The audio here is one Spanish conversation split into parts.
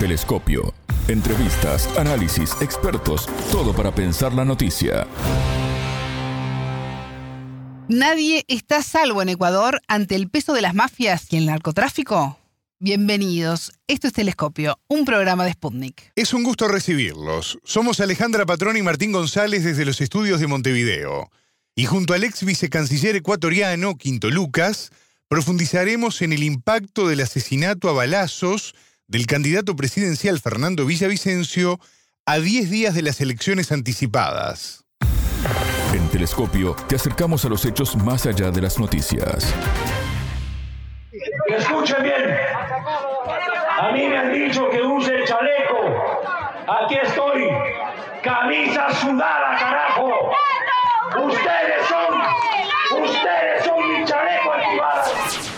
Telescopio. Entrevistas, análisis, expertos, todo para pensar la noticia. Nadie está a salvo en Ecuador ante el peso de las mafias y el narcotráfico. Bienvenidos, esto es Telescopio, un programa de Sputnik. Es un gusto recibirlos. Somos Alejandra Patrón y Martín González desde los estudios de Montevideo. Y junto al ex vicecanciller ecuatoriano, Quinto Lucas, profundizaremos en el impacto del asesinato a balazos del candidato presidencial Fernando Villavicencio a 10 días de las elecciones anticipadas. En Telescopio te acercamos a los hechos más allá de las noticias. Escuchen bien. A mí me han dicho que use el chaleco. Aquí estoy. Camisa sudada, carajo. Ustedes son. Ustedes son mi chaleco activado.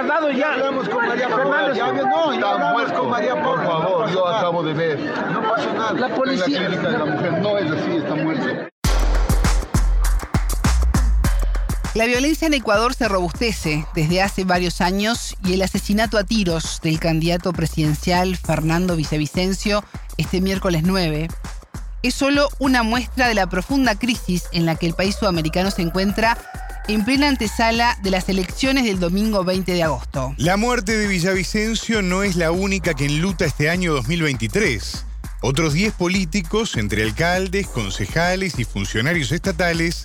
Fernando está resguardado ya. Hablamos con María Fernando, Ya, no, ya está hablamos muerto. con María Por favor, no yo acabo de ver. No pasa nada. La policía- En la clínica de la mujer no es así, está muerto. La violencia en Ecuador se robustece desde hace varios años y el asesinato a tiros del candidato presidencial Fernando Villavicencio este miércoles 9 es solo una muestra de la profunda crisis en la que el país sudamericano se encuentra en plena antesala de las elecciones del domingo 20 de agosto. La muerte de Villavicencio no es la única que enluta este año 2023. Otros 10 políticos, entre alcaldes, concejales y funcionarios estatales,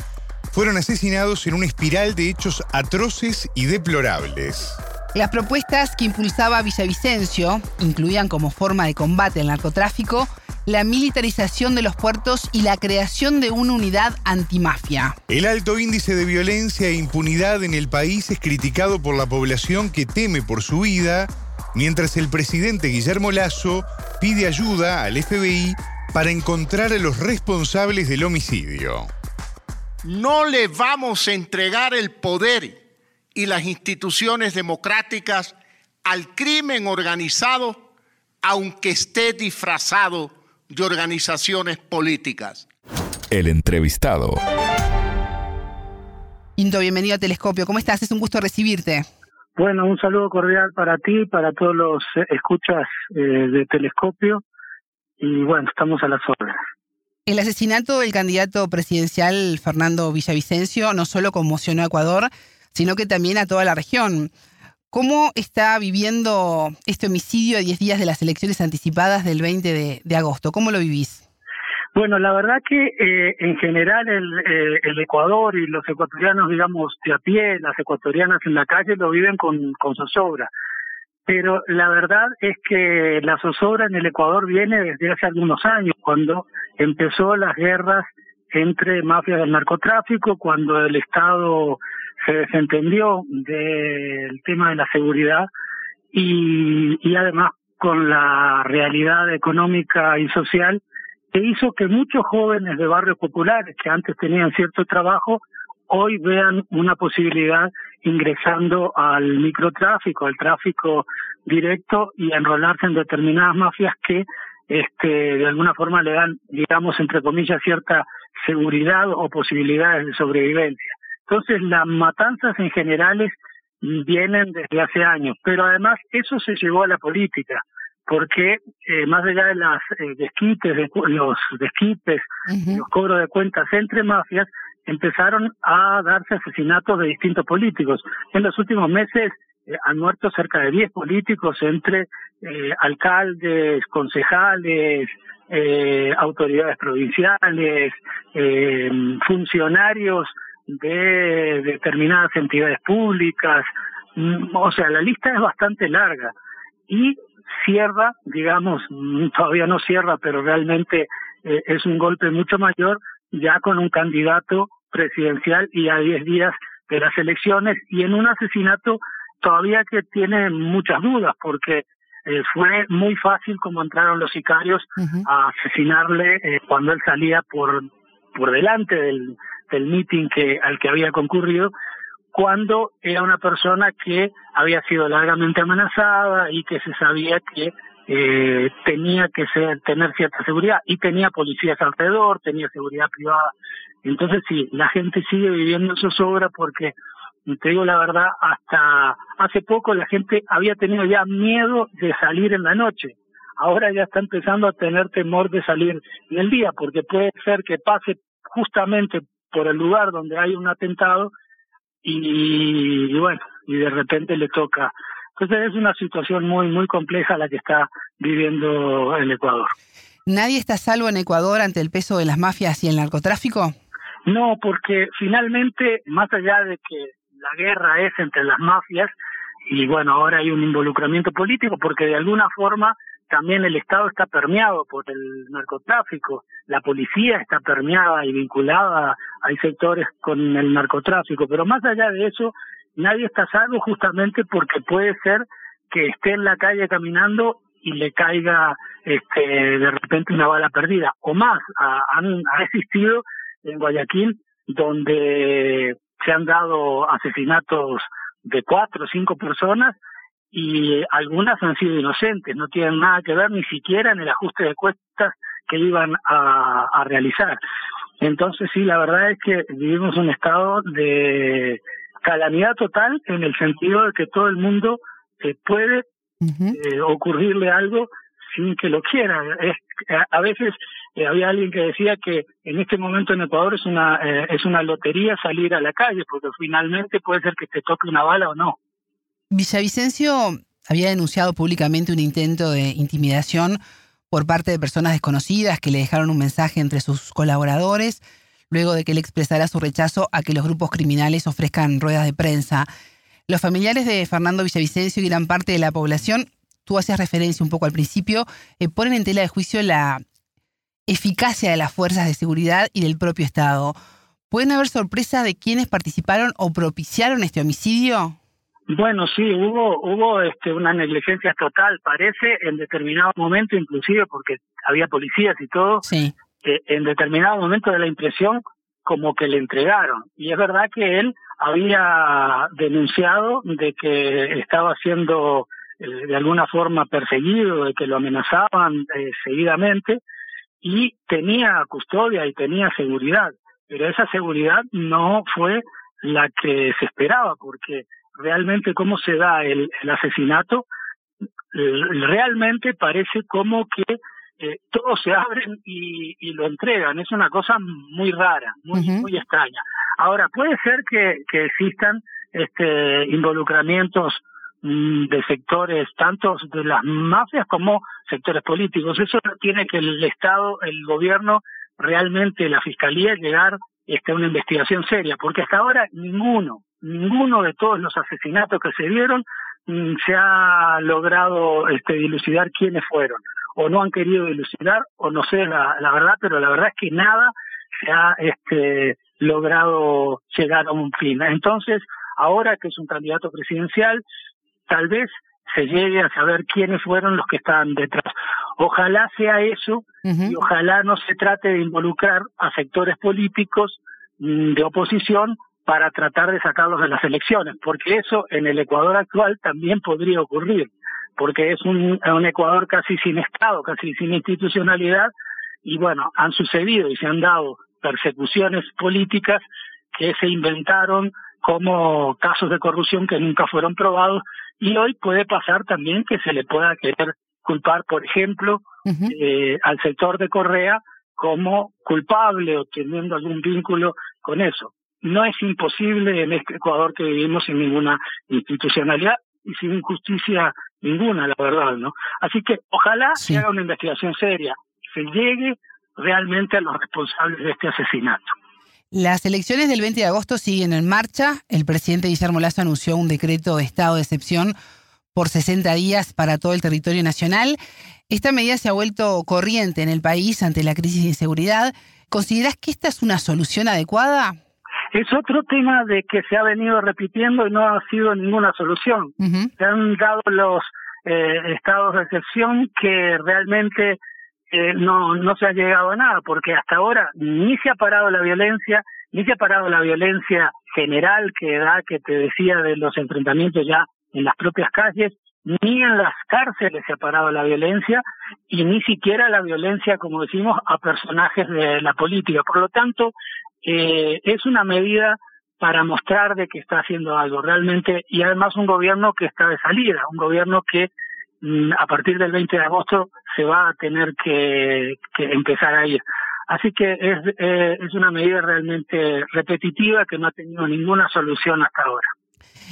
fueron asesinados en una espiral de hechos atroces y deplorables. Las propuestas que impulsaba Villavicencio incluían como forma de combate al narcotráfico la militarización de los puertos y la creación de una unidad antimafia. El alto índice de violencia e impunidad en el país es criticado por la población que teme por su vida, mientras el presidente Guillermo Lazo pide ayuda al FBI para encontrar a los responsables del homicidio. No le vamos a entregar el poder y las instituciones democráticas al crimen organizado, aunque esté disfrazado de organizaciones políticas. El entrevistado. Quinto, bienvenido a Telescopio. ¿Cómo estás? Es un gusto recibirte. Bueno, un saludo cordial para ti y para todos los eh, escuchas eh, de Telescopio. Y bueno, estamos a las órdenes. El asesinato del candidato presidencial Fernando Villavicencio no solo conmocionó a Ecuador, sino que también a toda la región. ¿Cómo está viviendo este homicidio a 10 días de las elecciones anticipadas del 20 de, agosto? ¿Cómo lo vivís? Bueno, la verdad que eh, en general el, eh, el Ecuador y los ecuatorianos, digamos, de a pie, las ecuatorianas en la calle lo viven con, con zozobra. Pero la verdad es que la zozobra en el Ecuador viene desde hace algunos años, cuando empezó las guerras entre mafias del narcotráfico, cuando el Estado se desentendió del tema de la seguridad y, además con la realidad económica y social que hizo que muchos jóvenes de barrios populares que antes tenían cierto trabajo hoy vean una posibilidad ingresando al microtráfico, al tráfico directo y enrolarse en determinadas mafias que este de alguna forma le dan, digamos, entre comillas, cierta seguridad o posibilidades de sobrevivencia. Entonces, las matanzas en generales vienen desde hace años, pero además eso se llevó a la política, porque eh, más allá de las eh, desquites, de, los desquites, los cobros de cuentas entre mafias, empezaron a darse asesinatos de distintos políticos. En los últimos meses eh, han muerto cerca de 10 políticos entre eh, alcaldes, concejales, autoridades provinciales, funcionarios de determinadas entidades públicas. Mm, O sea, la lista es bastante larga y cierra, digamos, mm, todavía no cierra, pero realmente eh, es un golpe mucho mayor ya con un candidato presidencial y a 10 días de las elecciones y en un asesinato todavía que tiene muchas dudas porque eh, fue muy fácil como entraron los sicarios a asesinarle eh, cuando él salía por por delante del del meeting que al que había concurrido cuando era una persona que había sido largamente amenazada y que se sabía que eh, tenía que ser, tener cierta seguridad y tenía policías alrededor, tenía seguridad privada. Entonces sí, la gente sigue viviendo en zozobra porque te digo la verdad, hasta hace poco la gente había tenido ya miedo de salir en la noche. Ahora ya está empezando a tener temor de salir en el día, porque puede ser que pase justamente por el lugar donde hay un atentado y, y bueno, y de repente le toca. Entonces es una situación muy, muy compleja la que está viviendo el Ecuador. ¿Nadie está salvo en Ecuador ante el peso de las mafias y el narcotráfico? No, porque finalmente, más allá de que la guerra es entre las mafias, y bueno, ahora hay un involucramiento político, porque de alguna forma también el Estado está permeado por el narcotráfico, la policía está permeada y vinculada, hay sectores con el narcotráfico, pero más allá de eso, nadie está salvo justamente porque puede ser que esté en la calle caminando y le caiga este, de repente una bala perdida. O más, ha, ha existido en Guayaquil donde se han dado asesinatos de cuatro o cinco personas y algunas han sido inocentes, no tienen nada que ver ni siquiera en el ajuste de cuestas que iban a, a realizar. Entonces sí, la verdad es que vivimos un estado de calamidad total en el sentido de que todo el mundo eh, puede eh, ocurrirle algo sin que lo quiera. Es, a veces eh, había alguien que decía que en este momento en Ecuador es una eh, es una lotería salir a la calle porque finalmente puede ser que te toque una bala o no. Villavicencio había denunciado públicamente un intento de intimidación por parte de personas desconocidas que le dejaron un mensaje entre sus colaboradores luego de que él expresara su rechazo a que los grupos criminales ofrezcan ruedas de prensa. Los familiares de Fernando Villavicencio y gran parte de la población, tú hacías referencia un poco al principio, eh, ponen en tela de juicio la eficacia de las fuerzas de seguridad y del propio Estado. ¿Pueden haber sorpresas de quienes participaron o propiciaron este homicidio? Bueno, sí, hubo hubo este, una negligencia total, parece, en determinado momento, inclusive porque había policías y todo, sí. eh, en determinado momento de la impresión como que le entregaron. Y es verdad que él había denunciado de que estaba siendo eh, de alguna forma perseguido, de que lo amenazaban eh, seguidamente, y tenía custodia y tenía seguridad, pero esa seguridad no fue la que se esperaba, porque realmente cómo se da el, el asesinato, realmente parece como que eh, todos se abren y, y, lo entregan. Es una cosa muy rara, muy, uh -huh. muy extraña. Ahora, puede ser que, que existan este, involucramientos mmm, de sectores, tanto de las mafias como sectores políticos. Eso tiene que el Estado, el gobierno, realmente la Fiscalía llegar este, a una investigación seria, porque hasta ahora ninguno, ninguno de todos los asesinatos que se dieron mmm, se ha logrado este, dilucidar quiénes fueron o no han querido dilucidar, o no sé la, la verdad, pero la verdad es que nada se ha este, logrado llegar a un fin. Entonces, ahora que es un candidato presidencial, tal vez se llegue a saber quiénes fueron los que estaban detrás. Ojalá sea eso uh -huh. y ojalá no se trate de involucrar a sectores políticos mmm, de oposición para tratar de sacarlos de las elecciones, porque eso en el Ecuador actual también podría ocurrir porque es un, un Ecuador casi sin Estado, casi sin institucionalidad, y bueno, han sucedido y se han dado persecuciones políticas que se inventaron como casos de corrupción que nunca fueron probados, y hoy puede pasar también que se le pueda querer culpar, por ejemplo, uh -huh. eh, al sector de Correa como culpable o teniendo algún vínculo con eso. No es imposible en este Ecuador que vivimos sin ninguna institucionalidad y sin justicia ninguna, la verdad, ¿no? Así que ojalá sí. se haga una investigación seria, se llegue realmente a los responsables de este asesinato. Las elecciones del 20 de agosto siguen en marcha. El presidente Guillermo Lazo anunció un decreto de estado de excepción por 60 días para todo el territorio nacional. Esta medida se ha vuelto corriente en el país ante la crisis de inseguridad. ¿Consideras que esta es una solución adecuada? Es otro tema de que se ha venido repitiendo y no ha sido ninguna solución. Uh -huh. Se han dado los eh, estados de excepción que realmente eh, no, no se ha llegado a nada, porque hasta ahora ni se ha parado la violencia, ni se ha parado la violencia general que da, que te decía, de los enfrentamientos ya en las propias calles, ni en las cárceles se ha parado la violencia y ni siquiera la violencia, como decimos, a personajes de la política. Por lo tanto, eh, es una medida para mostrar de que está haciendo algo realmente y además un gobierno que está de salida, un gobierno que mm, a partir del 20 de agosto se va a tener que, empezar a ir. Así que es, eh, es una medida realmente repetitiva que no ha tenido ninguna solución hasta ahora.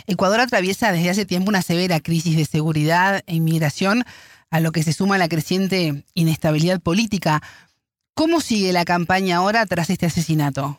Ecuador atraviesa desde hace tiempo una severa crisis de seguridad e inmigración, a lo que se suma la creciente inestabilidad política. ¿Cómo sigue la campaña ahora tras este asesinato?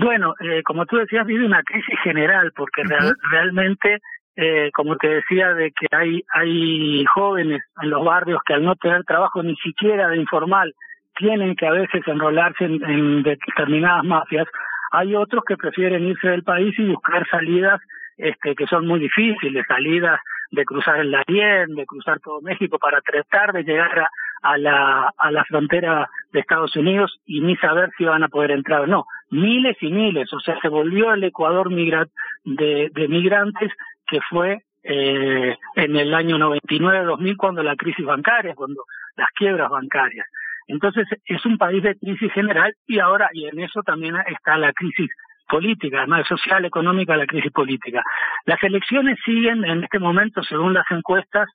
Bueno, eh, como tú decías, vive una crisis general, porque realmente, eh, como te decía, de que hay, hay jóvenes en los barrios que al no tener trabajo ni siquiera de informal, tienen que a veces enrolarse en, determinadas mafias, hay otros que prefieren irse del país y buscar salidas este, que son muy difíciles, salidas de cruzar el Darién, de cruzar todo México para tratar de llegar a, a la, a la frontera de Estados Unidos y ni saber si van a poder entrar o no. Miles y miles, o sea, se volvió el Ecuador migra de, de migrantes que fue eh, en el año 99-2000 cuando la crisis bancaria, cuando las quiebras bancarias. Entonces es un país de crisis general y ahora, y en eso también está la crisis política, además social, económica, la crisis política. Las elecciones siguen en este momento, según las encuestas,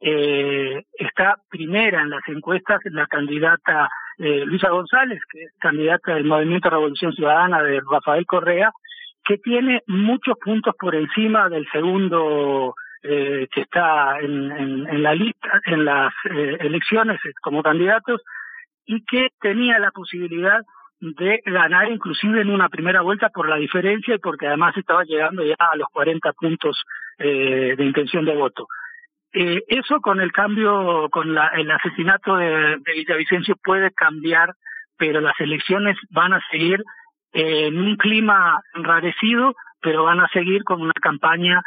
eh, está primera en las encuestas la candidata eh, Luisa González, que es candidata del Movimiento Revolución Ciudadana de Rafael Correa, que tiene muchos puntos por encima del segundo eh, que está en, en, la lista, en las eh, elecciones como candidatos, y que tenía la posibilidad de ganar inclusive en una primera vuelta por la diferencia y porque además estaba llegando ya a los 40 puntos eh, de intención de voto. Eh, eso con el cambio, con la, el asesinato de, de, Villavicencio puede cambiar, pero las elecciones van a seguir en un clima enrarecido, pero van a seguir con una campaña,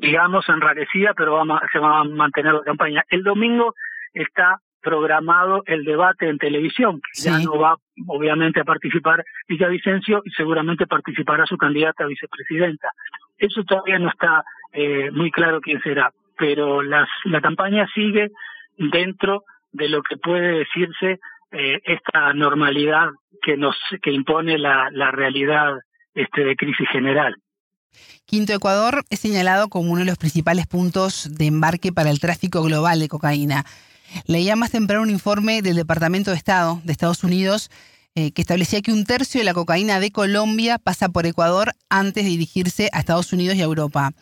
digamos, enrarecida, pero se va a mantener la campaña. El domingo está programado el debate en televisión, ya no va obviamente a participar Villavicencio y seguramente participará su candidata a vicepresidenta. Eso todavía no está eh, muy claro quién será pero las, la campaña sigue dentro de lo que puede decirse eh, esta normalidad que nos que impone la, la realidad este, de crisis general. Quinto Ecuador es señalado como uno de los principales puntos de embarque para el tráfico global de cocaína. Leía más temprano un informe del Departamento de Estado de Estados Unidos eh, que establecía que un tercio de la cocaína de Colombia pasa por Ecuador antes de dirigirse a Estados Unidos y a Europa.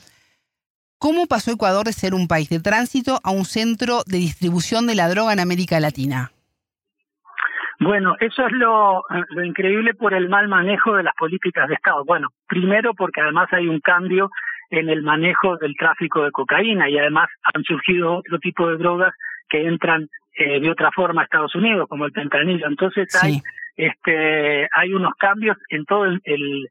¿Cómo pasó Ecuador de ser un país de tránsito a un centro de distribución de la droga en América Latina? Bueno, eso es lo, increíble por el mal manejo de las políticas de Estado. Bueno, primero porque además hay un cambio en el manejo del tráfico de cocaína y además han surgido otro tipo de drogas que entran eh, de otra forma a Estados Unidos, como el fentanilo. Entonces hay, este, hay unos cambios en todo el, el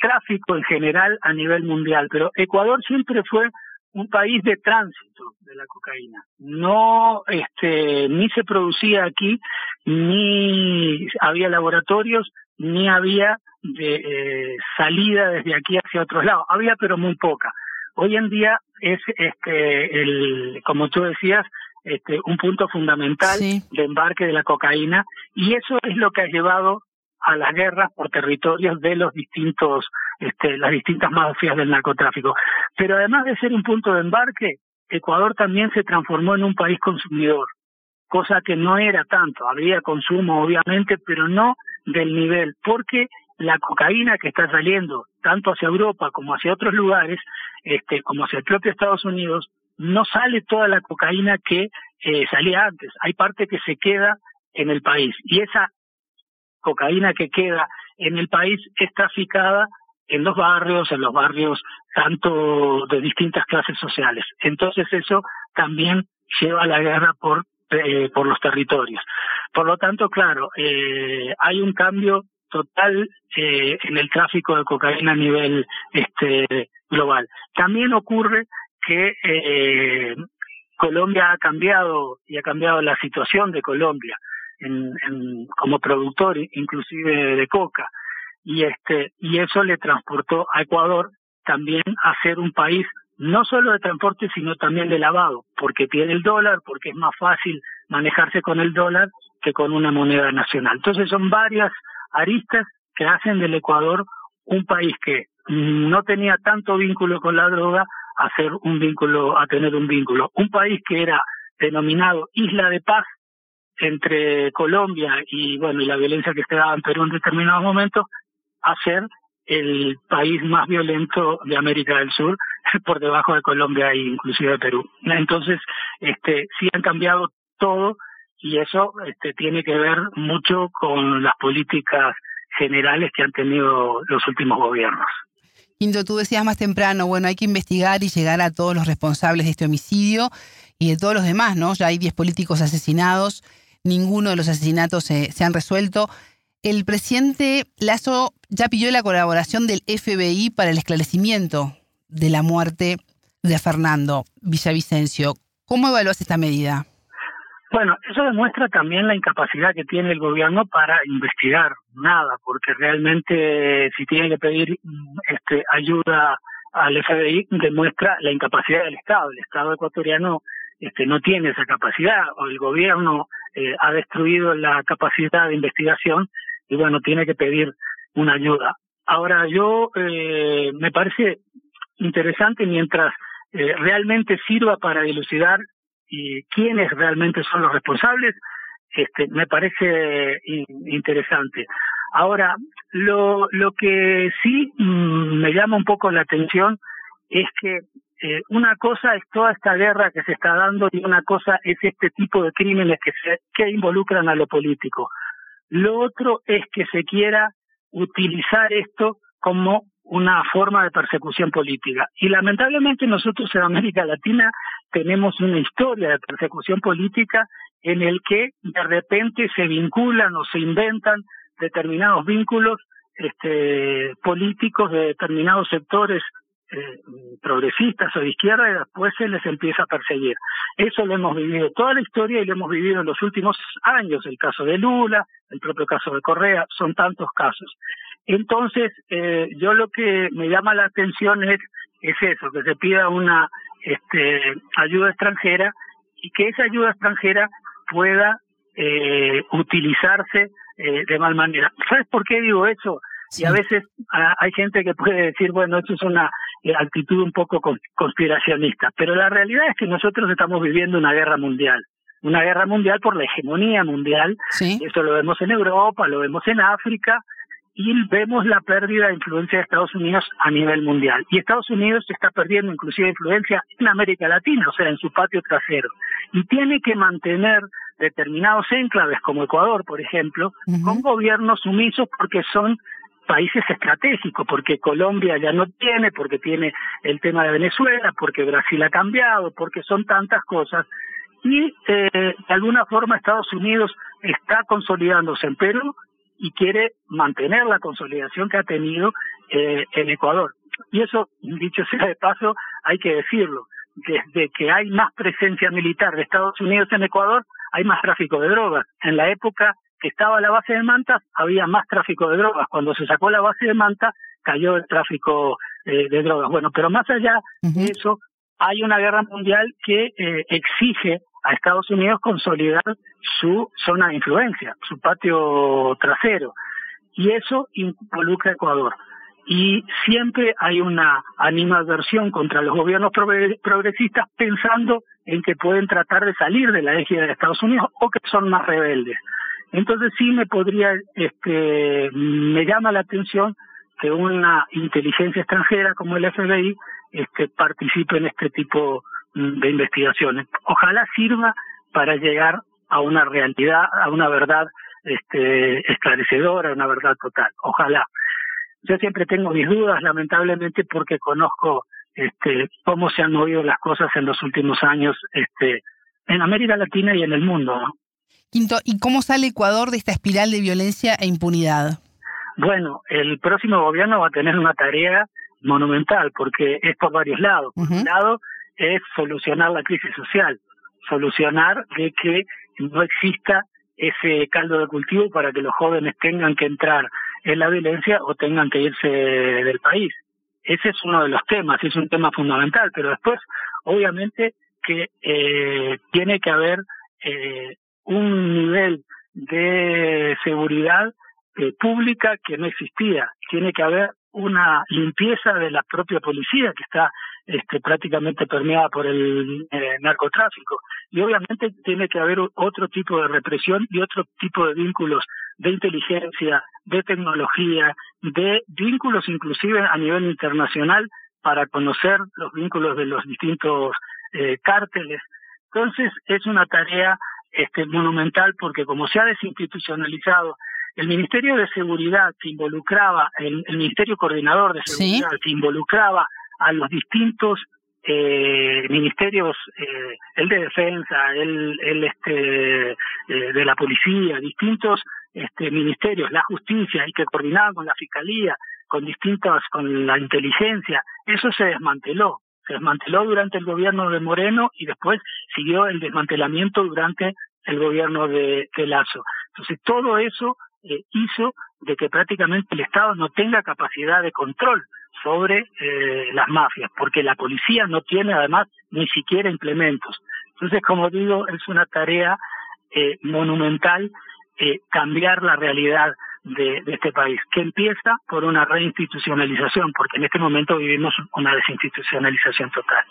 tráfico en general a nivel mundial, pero Ecuador siempre fue un país de tránsito de la cocaína. No, este, ni se producía aquí, ni había laboratorios, ni había de, eh, salida desde aquí hacia otros lados. Había, pero muy poca. Hoy en día es, este, el, como tú decías, este, un punto fundamental de embarque de la cocaína y eso es lo que ha llevado a las guerras por territorios de los distintos, este, las distintas mafias del narcotráfico. Pero además de ser un punto de embarque, Ecuador también se transformó en un país consumidor, cosa que no era tanto. Había consumo, obviamente, pero no del nivel, porque la cocaína que está saliendo tanto hacia Europa como hacia otros lugares, este, como hacia el propio Estados Unidos, no sale toda la cocaína que eh, salía antes. Hay parte que se queda en el país y esa cocaína que queda en el país es traficada en los barrios, en los barrios tanto de distintas clases sociales. Entonces eso también lleva a la guerra por eh, por los territorios. Por lo tanto, claro, eh, hay un cambio total eh, en el tráfico de cocaína a nivel este global. También ocurre que eh, Colombia ha cambiado y ha cambiado la situación de Colombia en, como productor inclusive de coca y este y eso le transportó a Ecuador también a ser un país no solo de transporte sino también de lavado porque tiene el dólar porque es más fácil manejarse con el dólar que con una moneda nacional entonces son varias aristas que hacen del Ecuador un país que no tenía tanto vínculo con la droga hacer un vínculo, a tener un vínculo. Un país que era denominado Isla de Paz entre Colombia y bueno y la violencia que se daba en Perú en determinados momentos a ser el país más violento de América del Sur por debajo de Colombia e inclusive de Perú. Entonces, este sí han cambiado todo y eso este, tiene que ver mucho con las políticas generales que han tenido los últimos gobiernos. Quinto, tú decías más temprano, bueno, hay que investigar y llegar a todos los responsables de este homicidio y de todos los demás, ¿no? Ya hay 10 políticos asesinados, ninguno de los asesinatos se, se han resuelto. El presidente Lazo ya pidió la colaboración del FBI para el esclarecimiento de la muerte de Fernando Villavicencio. ¿Cómo evalúas esta medida? Bueno, eso demuestra también la incapacidad que tiene el gobierno para investigar nada, porque realmente si tiene que pedir este, ayuda al FBI demuestra la incapacidad del Estado. El Estado ecuatoriano este, no tiene esa capacidad, o el gobierno eh, ha destruido la capacidad de investigación y bueno, tiene que pedir una ayuda. Ahora, yo eh, me parece interesante mientras eh, realmente sirva para dilucidar y quiénes realmente son los responsables, este, me parece interesante. Ahora, lo, lo que sí mm, me llama un poco la atención es que eh, una cosa es toda esta guerra que se está dando y una cosa es este tipo de crímenes que, se, que involucran a lo político. Lo otro es que se quiera utilizar esto como una forma de persecución política. Y lamentablemente nosotros en América Latina tenemos una historia de persecución política en el que de repente se vinculan o se inventan determinados vínculos este, políticos de determinados sectores eh, progresistas o de izquierda y después se les empieza a perseguir. Eso lo hemos vivido toda la historia y lo hemos vivido en los últimos años, el caso de Lula, el propio caso de Correa, son tantos casos. Entonces, eh, yo lo que me llama la atención es, es eso, que se pida una este, ayuda extranjera y que esa ayuda extranjera pueda eh, utilizarse de mal manera. ¿Sabes por qué digo eso? Y a veces hay gente que puede decir, bueno, eso es una eh, actitud un poco conspiracionista, pero la realidad es que nosotros estamos viviendo una guerra mundial una guerra mundial por la hegemonía mundial. Sí. Esto lo vemos en Europa, lo vemos en África, y vemos la pérdida de influencia de Estados Unidos a nivel mundial. Y Estados Unidos está perdiendo inclusive influencia en América Latina, o sea, en su patio trasero. Y tiene que mantener determinados enclaves como Ecuador, por ejemplo, con gobiernos sumisos porque son países estratégicos, porque Colombia ya no tiene, porque tiene el tema de Venezuela, porque Brasil ha cambiado, porque son tantas cosas. Y eh, de alguna forma Estados Unidos está consolidándose en Perú y quiere mantener la consolidación que ha tenido eh, en Ecuador. Y eso, dicho sea de paso, hay que decirlo. Desde que hay más presencia militar de Estados Unidos en Ecuador, hay más tráfico de drogas. En la época que estaba la base de Manta, había más tráfico de drogas. Cuando se sacó la base de Manta, cayó el tráfico eh, de drogas. Bueno, pero más allá de eso, hay una guerra mundial que eh, exige a Estados Unidos consolidar su zona de influencia, su patio trasero. Y eso involucra a Ecuador. Y siempre hay una animadversión contra los gobiernos progresistas pensando en que pueden tratar de salir de la égida de Estados Unidos o que son más rebeldes. Entonces sí me podría, este, me llama la atención que una inteligencia extranjera como el FBI este, participe en este tipo de investigaciones. Ojalá sirva para llegar a una realidad, a una verdad este, esclarecedora, una verdad total. Ojalá. Yo siempre tengo mis dudas, lamentablemente, porque conozco este, cómo se han movido las cosas en los últimos años este, en América Latina y en el mundo. Quinto, ¿y cómo sale Ecuador de esta espiral de violencia e impunidad? Bueno, el próximo gobierno va a tener una tarea monumental porque es por varios lados. Por un lado, es solucionar la crisis social, solucionar de que no exista ese caldo de cultivo para que los jóvenes tengan que entrar en la violencia o tengan que irse del país. Ese es uno de los temas, es un tema fundamental, pero después, obviamente, que eh, tiene que haber eh, un nivel de seguridad eh, pública que no existía. Tiene que haber una limpieza de la propia policía que está este, prácticamente permeada por el eh, narcotráfico. Y obviamente tiene que haber otro tipo de represión y otro tipo de vínculos de inteligencia, de tecnología, de vínculos inclusive a nivel internacional para conocer los vínculos de los distintos eh, cárteles. Entonces es una tarea este, monumental porque como se ha desinstitucionalizado el Ministerio de Seguridad que involucraba, el, Ministerio Coordinador de Seguridad que involucraba a los distintos eh, ministerios, eh, el de defensa, el, el este, eh, de la policía, distintos este, ministerios, la justicia, y que coordinaban con la fiscalía, con distintas, con la inteligencia, eso se desmanteló. Desmanteló durante el gobierno de Moreno y después siguió el desmantelamiento durante el gobierno de, de Lazo. Entonces todo eso eh, hizo de que prácticamente el Estado no tenga capacidad de control sobre eh, las mafias, porque la policía no tiene además ni siquiera implementos. Entonces, como digo, es una tarea eh, monumental cambiar la realidad de, de, este país, que empieza por una reinstitucionalización, porque en este momento vivimos una desinstitucionalización total.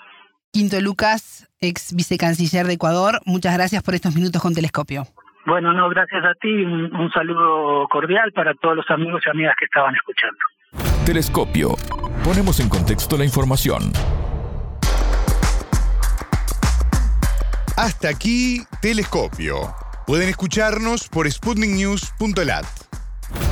Quinto Lucas, ex vicecanciller de Ecuador, muchas gracias por estos minutos con Telescopio. Bueno, no, gracias a ti. Un, saludo cordial para todos los amigos y amigas que estaban escuchando. Telescopio. Ponemos en contexto la información. Hasta aquí, Telescopio. Pueden escucharnos por sputniknews.lat.